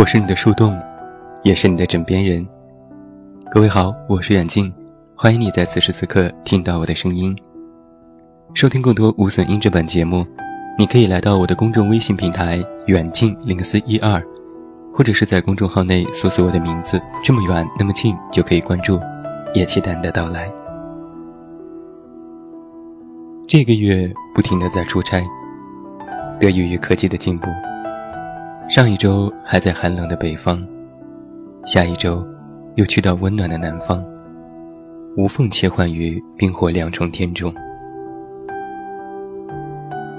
我是你的树洞，也是你的枕边人。各位好，我是远近，欢迎你在此时此刻听到我的声音。收听更多无损音质版节目，你可以来到我的公众微信平台远近零四一二，或者是在公众号内搜索我的名字，这么远那么近就可以关注，也期待你的到来。这个月不停的在出差，得益于科技的进步。上一周还在寒冷的北方，下一周又去到温暖的南方，无缝切换于冰火两重天中。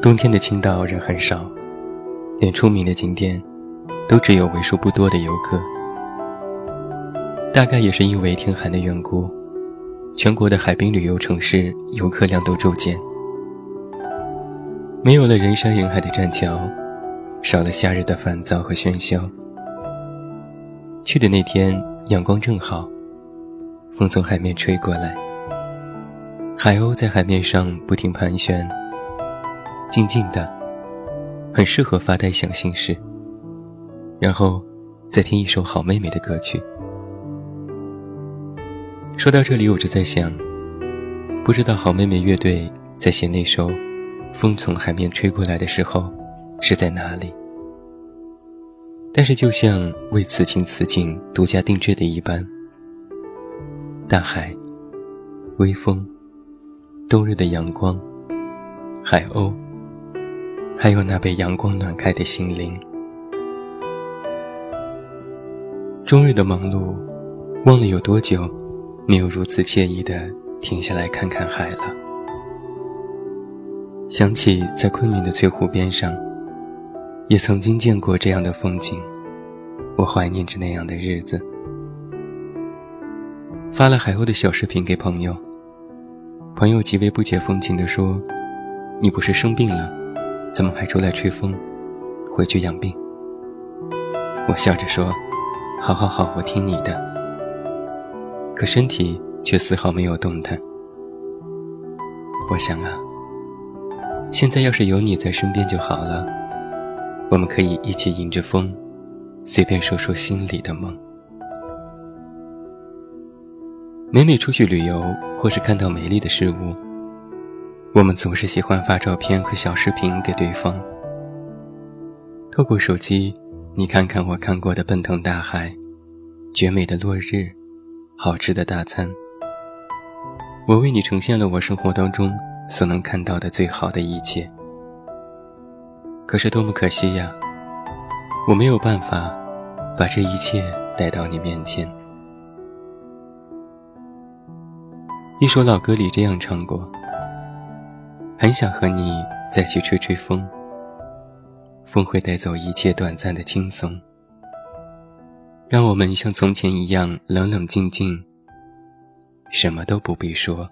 冬天的青岛人很少，连出名的景点都只有为数不多的游客。大概也是因为天寒的缘故，全国的海滨旅游城市游客量都骤减，没有了人山人海的栈桥。少了夏日的烦躁和喧嚣。去的那天阳光正好，风从海面吹过来，海鸥在海面上不停盘旋，静静的，很适合发呆想心事。然后，再听一首好妹妹的歌曲。说到这里，我就在想，不知道好妹妹乐队在写那首《风从海面吹过来》的时候。是在哪里？但是，就像为此情此景独家定制的一般，大海、微风、冬日的阳光、海鸥，还有那被阳光暖开的心灵。终日的忙碌，忘了有多久没有如此惬意的停下来看看海了。想起在昆明的翠湖边上。也曾经见过这样的风景，我怀念着那样的日子。发了海鸥的小视频给朋友，朋友极为不解风情地说：“你不是生病了，怎么还出来吹风？回去养病。”我笑着说：“好好好，我听你的。”可身体却丝毫没有动弹。我想啊，现在要是有你在身边就好了。我们可以一起迎着风，随便说说心里的梦。每每出去旅游，或是看到美丽的事物，我们总是喜欢发照片和小视频给对方。透过手机，你看看我看过的奔腾大海，绝美的落日，好吃的大餐。我为你呈现了我生活当中所能看到的最好的一切。可是多么可惜呀！我没有办法把这一切带到你面前。一首老歌里这样唱过：“很想和你再去吹吹风，风会带走一切短暂的轻松，让我们像从前一样冷冷静静，什么都不必说，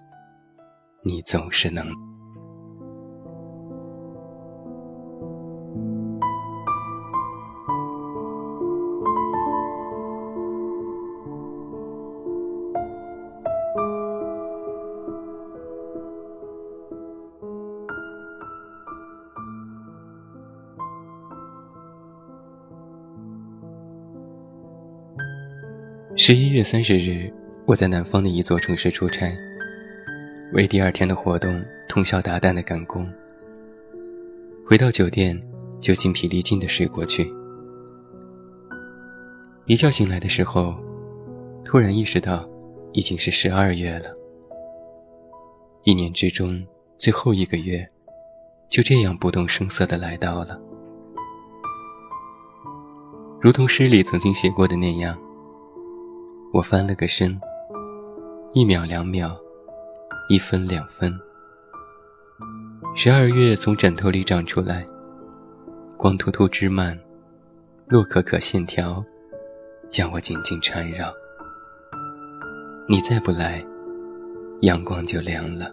你总是能。”十一月三十日，我在南方的一座城市出差，为第二天的活动通宵达旦的赶工。回到酒店，就精疲力尽的睡过去。一觉醒来的时候，突然意识到，已经是十二月了。一年之中最后一个月，就这样不动声色的来到了，如同诗里曾经写过的那样。我翻了个身，一秒两秒，一分两分。十二月从枕头里长出来，光秃秃枝蔓，洛可可线条，将我紧紧缠绕。你再不来，阳光就凉了。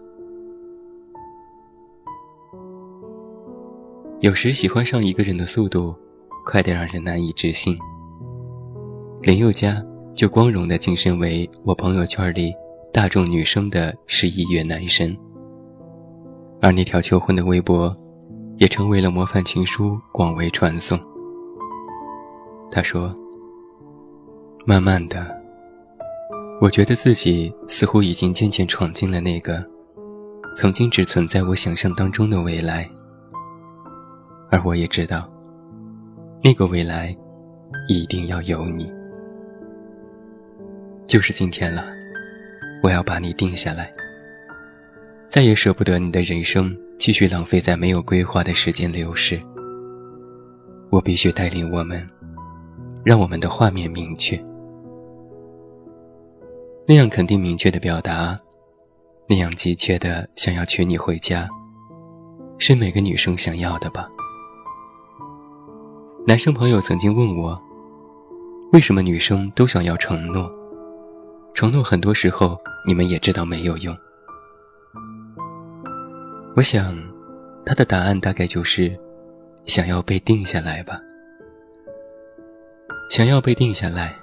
有时喜欢上一个人的速度，快得让人难以置信。林宥嘉。就光荣的晋升为我朋友圈里大众女生的十一月男神，而那条求婚的微博，也成为了模范情书广为传颂。他说：“慢慢的，我觉得自己似乎已经渐渐闯进了那个曾经只存在我想象当中的未来，而我也知道，那个未来一定要有你。就是今天了，我要把你定下来，再也舍不得你的人生继续浪费在没有规划的时间流逝。我必须带领我们，让我们的画面明确。那样肯定明确的表达，那样急切的想要娶你回家，是每个女生想要的吧？男生朋友曾经问我，为什么女生都想要承诺？承诺很多时候你们也知道没有用。我想，他的答案大概就是，想要被定下来吧。想要被定下来，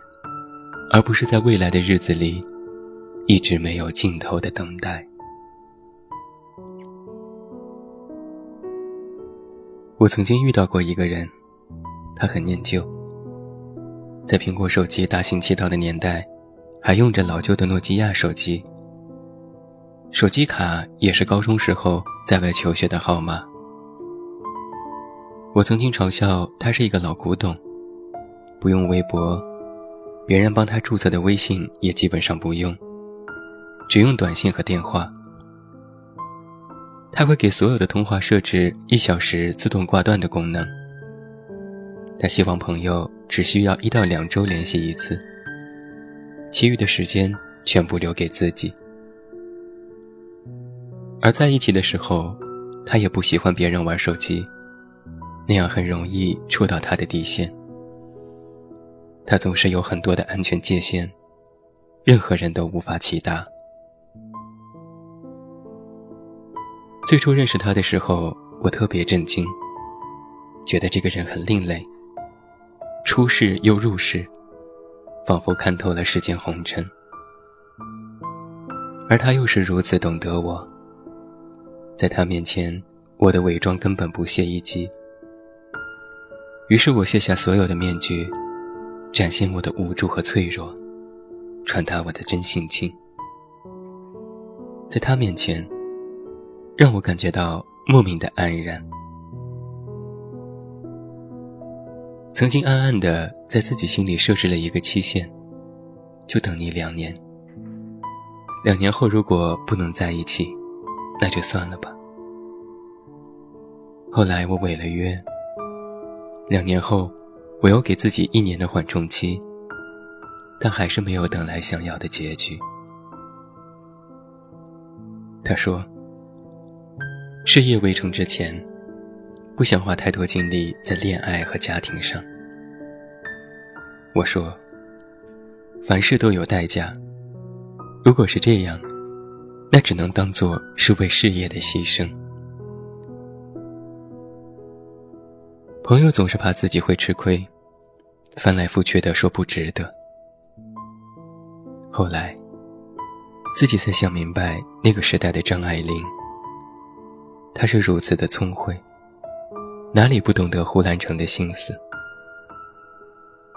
而不是在未来的日子里。一直没有尽头的等待。我曾经遇到过一个人，他很念旧，在苹果手机大行其道的年代，还用着老旧的诺基亚手机，手机卡也是高中时候在外求学的号码。我曾经嘲笑他是一个老古董，不用微博，别人帮他注册的微信也基本上不用。只用短信和电话，他会给所有的通话设置一小时自动挂断的功能。他希望朋友只需要一到两周联系一次，其余的时间全部留给自己。而在一起的时候，他也不喜欢别人玩手机，那样很容易触到他的底线。他总是有很多的安全界限，任何人都无法起达。最初认识他的时候，我特别震惊，觉得这个人很另类，出世又入世，仿佛看透了世间红尘。而他又是如此懂得我，在他面前，我的伪装根本不屑一击。于是我卸下所有的面具，展现我的无助和脆弱，传达我的真性情。在他面前。让我感觉到莫名的安然。曾经暗暗的在自己心里设置了一个期限，就等你两年。两年后如果不能在一起，那就算了吧。后来我违了约，两年后我又给自己一年的缓冲期，但还是没有等来想要的结局。他说。事业未成之前，不想花太多精力在恋爱和家庭上。我说，凡事都有代价。如果是这样，那只能当做是为事业的牺牲。朋友总是怕自己会吃亏，翻来覆去的说不值得。后来，自己才想明白那个时代的张爱玲。他是如此的聪慧，哪里不懂得胡兰成的心思？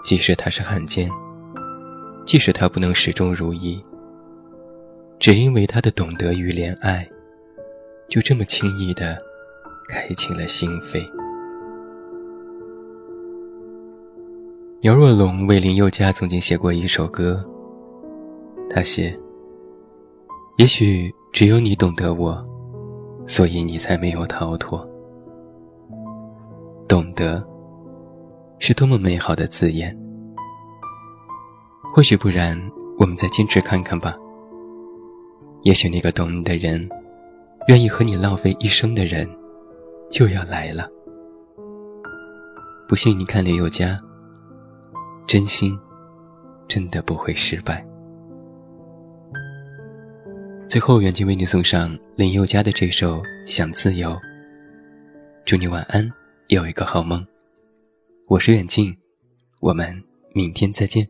即使他是汉奸，即使他不能始终如一，只因为他的懂得与怜爱，就这么轻易的开启了心扉。姚若龙为林宥嘉曾经写过一首歌，他写：“也许只有你懂得我。”所以你才没有逃脱。懂得，是多么美好的字眼。或许不然，我们再坚持看看吧。也许那个懂你的人，愿意和你浪费一生的人，就要来了。不信你看林宥嘉，真心，真的不会失败。最后，远近为你送上林宥嘉的这首《想自由》。祝你晚安，有一个好梦。我是远近，我们明天再见。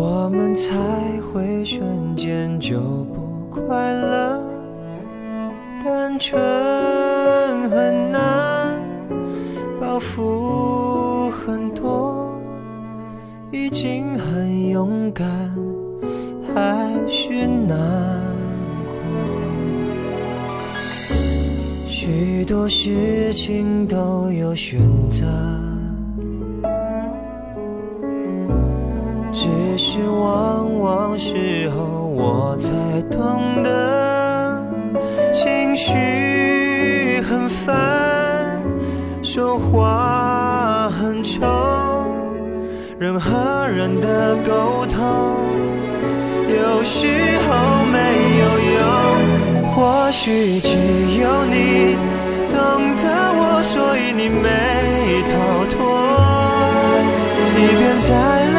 我们才会瞬间就不快乐？单纯很难，包袱很多，已经很勇敢，还是难过。许多事情都有选择，是往往事后我才懂得，情绪很烦，说话很冲，人和人的沟通有时候没有用。或许只有你懂得我，所以你没逃脱。一边在泪，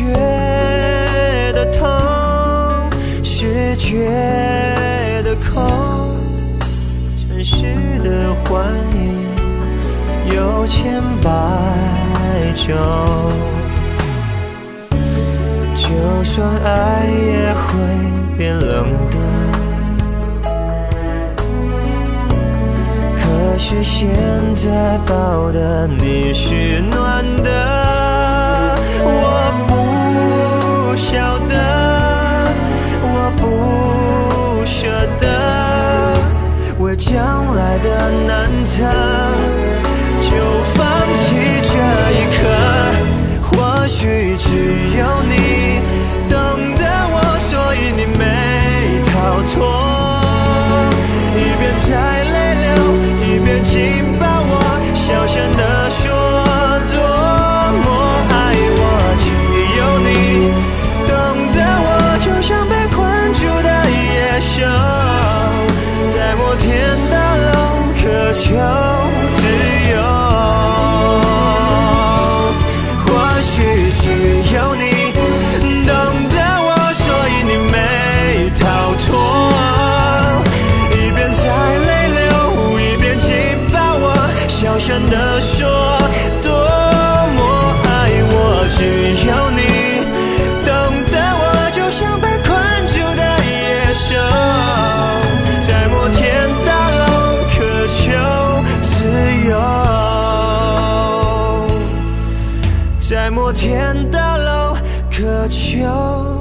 觉得痛，是觉得空。城市的幻影有千百种。就算爱也会变冷的，可是现在抱的你是暖秋，